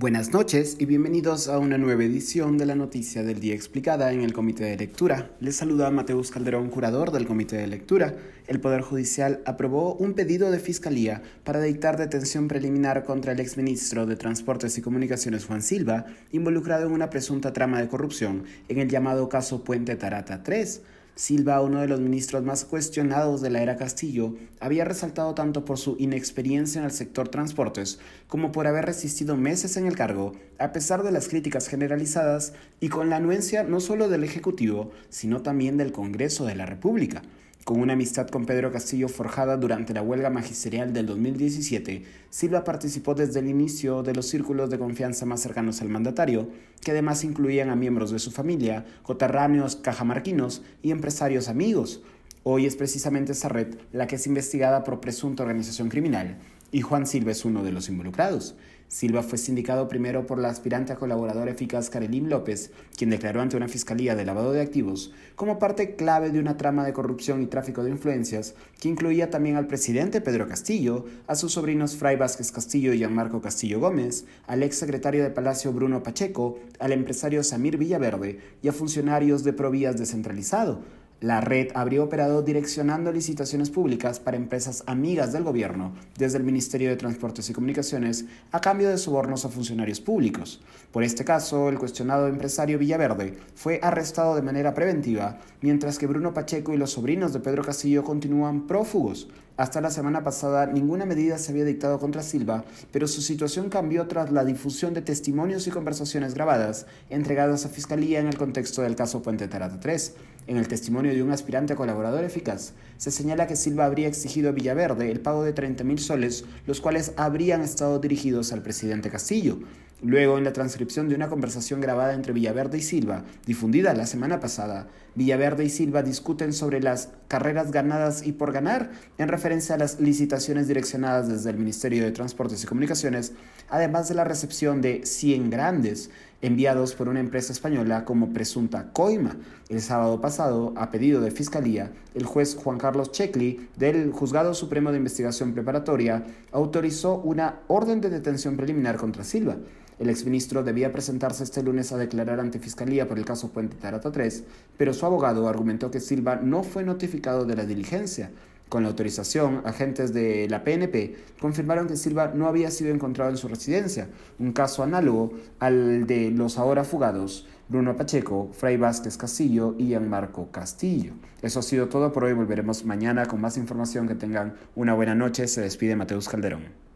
Buenas noches y bienvenidos a una nueva edición de la Noticia del Día Explicada en el Comité de Lectura. Les saluda Mateus Calderón, curador del Comité de Lectura. El Poder Judicial aprobó un pedido de Fiscalía para dictar detención preliminar contra el exministro de Transportes y Comunicaciones Juan Silva, involucrado en una presunta trama de corrupción en el llamado caso Puente Tarata 3. Silva, uno de los ministros más cuestionados de la era Castillo, había resaltado tanto por su inexperiencia en el sector transportes como por haber resistido meses en el cargo, a pesar de las críticas generalizadas y con la anuencia no solo del Ejecutivo, sino también del Congreso de la República. Con una amistad con Pedro Castillo forjada durante la huelga magisterial del 2017, Silva participó desde el inicio de los círculos de confianza más cercanos al mandatario, que además incluían a miembros de su familia, coterráneos, cajamarquinos y empresarios amigos. Hoy es precisamente esa red la que es investigada por presunta organización criminal, y Juan Silva es uno de los involucrados. Silva fue sindicado primero por la aspirante a colaborador eficaz Karelim López, quien declaró ante una fiscalía de lavado de activos como parte clave de una trama de corrupción y tráfico de influencias que incluía también al presidente Pedro Castillo, a sus sobrinos Fray Vázquez Castillo y Gianmarco Castillo Gómez, al ex secretario de Palacio Bruno Pacheco, al empresario Samir Villaverde y a funcionarios de Provías descentralizado, la red habría operado direccionando licitaciones públicas para empresas amigas del gobierno desde el Ministerio de Transportes y Comunicaciones a cambio de sobornos a funcionarios públicos. Por este caso, el cuestionado empresario Villaverde fue arrestado de manera preventiva, mientras que Bruno Pacheco y los sobrinos de Pedro Castillo continúan prófugos. Hasta la semana pasada ninguna medida se había dictado contra Silva, pero su situación cambió tras la difusión de testimonios y conversaciones grabadas entregadas a Fiscalía en el contexto del caso Puente Tarata 3. En el testimonio de un aspirante colaborador eficaz, se señala que Silva habría exigido a Villaverde el pago de 30.000 soles, los cuales habrían estado dirigidos al presidente Castillo. Luego, en la transcripción de una conversación grabada entre Villaverde y Silva, difundida la semana pasada, Villaverde y Silva discuten sobre las carreras ganadas y por ganar, en referencia a las licitaciones direccionadas desde el Ministerio de Transportes y Comunicaciones, además de la recepción de 100 grandes enviados por una empresa española como presunta coima. El sábado pasado, a pedido de Fiscalía, el juez Juan Carlos Checli del Juzgado Supremo de Investigación Preparatoria autorizó una orden de detención preliminar contra Silva. El exministro debía presentarse este lunes a declarar ante Fiscalía por el caso Puente Tarata 3, pero su abogado argumentó que Silva no fue notificado de la diligencia. Con la autorización, agentes de la PNP confirmaron que Silva no había sido encontrado en su residencia, un caso análogo al de los ahora fugados Bruno Pacheco, Fray Vázquez Castillo y Gianmarco Castillo. Eso ha sido todo por hoy, volveremos mañana con más información, que tengan una buena noche, se despide Mateus Calderón.